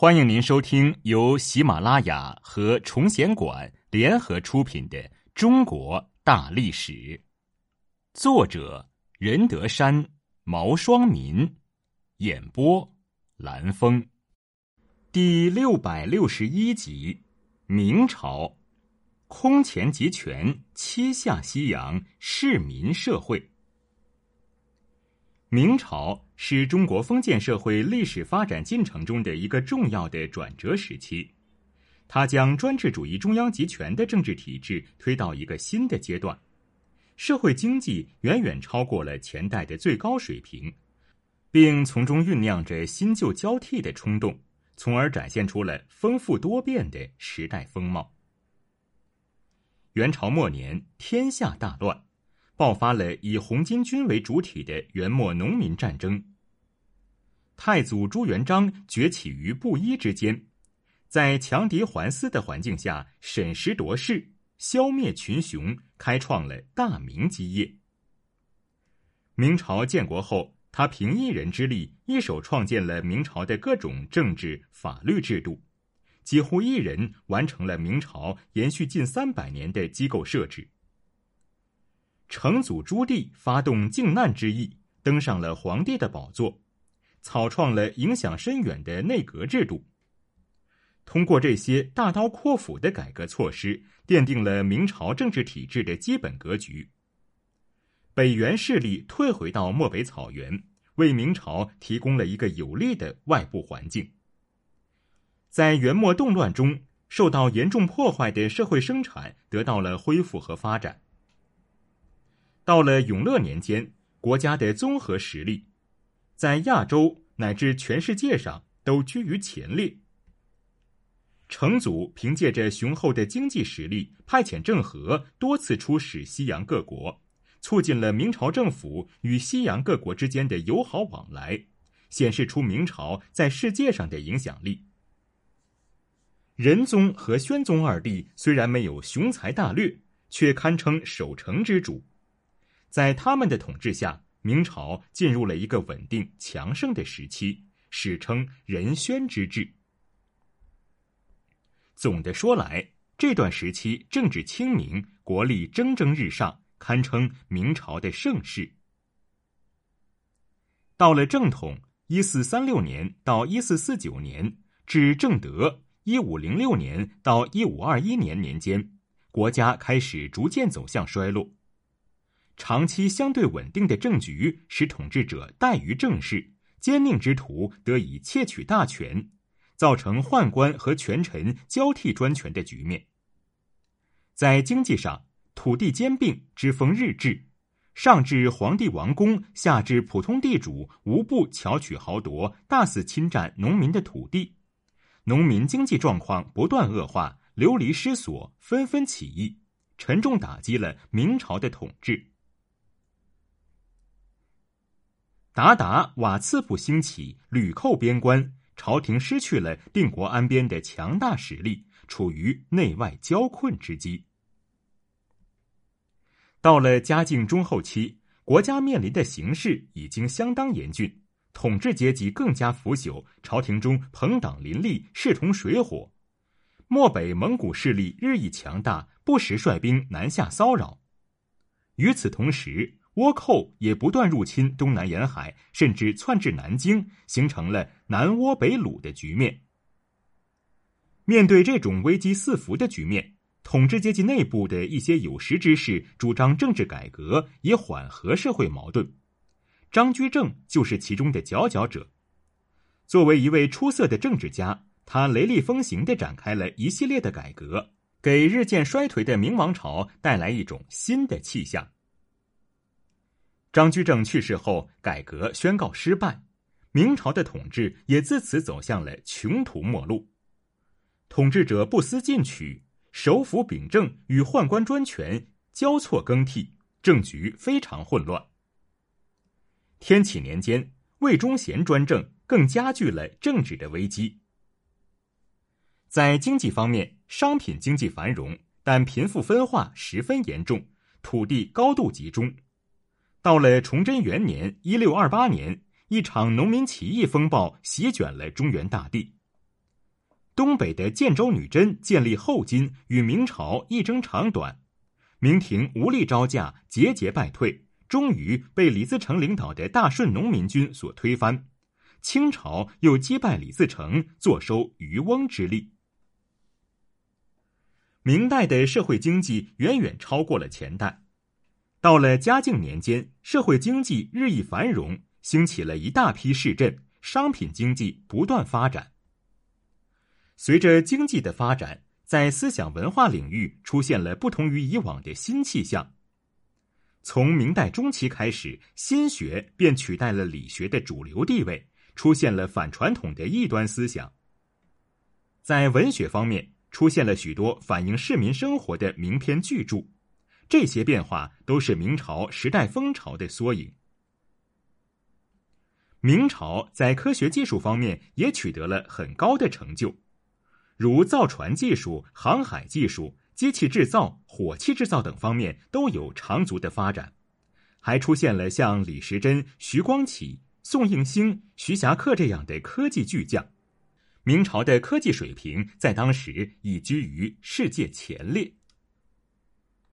欢迎您收听由喜马拉雅和崇贤馆联合出品的《中国大历史》，作者任德山、毛双民，演播蓝峰，第六百六十一集：明朝。空前集权，七下西洋市民社会。明朝是中国封建社会历史发展进程中的一个重要的转折时期，它将专制主义中央集权的政治体制推到一个新的阶段，社会经济远远超过了前代的最高水平，并从中酝酿着新旧交替的冲动，从而展现出了丰富多变的时代风貌。元朝末年，天下大乱。爆发了以红巾军为主体的元末农民战争。太祖朱元璋崛起于布衣之间，在强敌环伺的环境下审时度势，消灭群雄，开创了大明基业。明朝建国后，他凭一人之力，一手创建了明朝的各种政治法律制度，几乎一人完成了明朝延续近三百年的机构设置。成祖朱棣发动靖难之役，登上了皇帝的宝座，草创了影响深远的内阁制度。通过这些大刀阔斧的改革措施，奠定了明朝政治体制的基本格局。北元势力退回到漠北草原，为明朝提供了一个有利的外部环境。在元末动乱中受到严重破坏的社会生产得到了恢复和发展。到了永乐年间，国家的综合实力，在亚洲乃至全世界上都居于前列。成祖凭借着雄厚的经济实力，派遣郑和多次出使西洋各国，促进了明朝政府与西洋各国之间的友好往来，显示出明朝在世界上的影响力。仁宗和宣宗二帝虽然没有雄才大略，却堪称守成之主。在他们的统治下，明朝进入了一个稳定强盛的时期，史称仁宣之治。总的说来，这段时期政治清明，国力蒸蒸日上，堪称明朝的盛世。到了正统（一四三六年到一四四九年）至正德（一五零六年到一五二一年）年间，国家开始逐渐走向衰落。长期相对稳定的政局，使统治者怠于政事，奸佞之徒得以窃取大权，造成宦官和权臣交替专权的局面。在经济上，土地兼并，之风日至，上至皇帝王公，下至普通地主，无不巧取豪夺，大肆侵占农民的土地，农民经济状况不断恶化，流离失所，纷纷起义，沉重打击了明朝的统治。鞑靼瓦剌部兴起，屡寇边关，朝廷失去了定国安边的强大实力，处于内外交困之机。到了嘉靖中后期，国家面临的形势已经相当严峻，统治阶级更加腐朽，朝廷中朋党林立，势同水火。漠北蒙古势力日益强大，不时率兵南下骚扰。与此同时，倭寇也不断入侵东南沿海，甚至窜至南京，形成了南倭北虏的局面。面对这种危机四伏的局面，统治阶级内部的一些有识之士主张政治改革，以缓和社会矛盾。张居正就是其中的佼佼者。作为一位出色的政治家，他雷厉风行地展开了一系列的改革，给日渐衰颓的明王朝带来一种新的气象。张居正去世后，改革宣告失败，明朝的统治也自此走向了穷途末路。统治者不思进取，首辅秉政与宦官专权交错更替，政局非常混乱。天启年间，魏忠贤专政，更加剧了政治的危机。在经济方面，商品经济繁荣，但贫富分化十分严重，土地高度集中。到了崇祯元年（一六二八年），一场农民起义风暴席卷了中原大地。东北的建州女真建立后金与明朝一争长短，明廷无力招架，节节败退，终于被李自成领导的大顺农民军所推翻。清朝又击败李自成，坐收渔翁之利。明代的社会经济远远超过了前代，到了嘉靖年间，社会经济日益繁荣，兴起了一大批市镇，商品经济不断发展。随着经济的发展，在思想文化领域出现了不同于以往的新气象。从明代中期开始，心学便取代了理学的主流地位。出现了反传统的异端思想，在文学方面出现了许多反映市民生活的名篇巨著，这些变化都是明朝时代风潮的缩影。明朝在科学技术方面也取得了很高的成就，如造船技术、航海技术、机器制造、火器制造等方面都有长足的发展，还出现了像李时珍、徐光启。宋应星、徐霞客这样的科技巨匠，明朝的科技水平在当时已居于世界前列。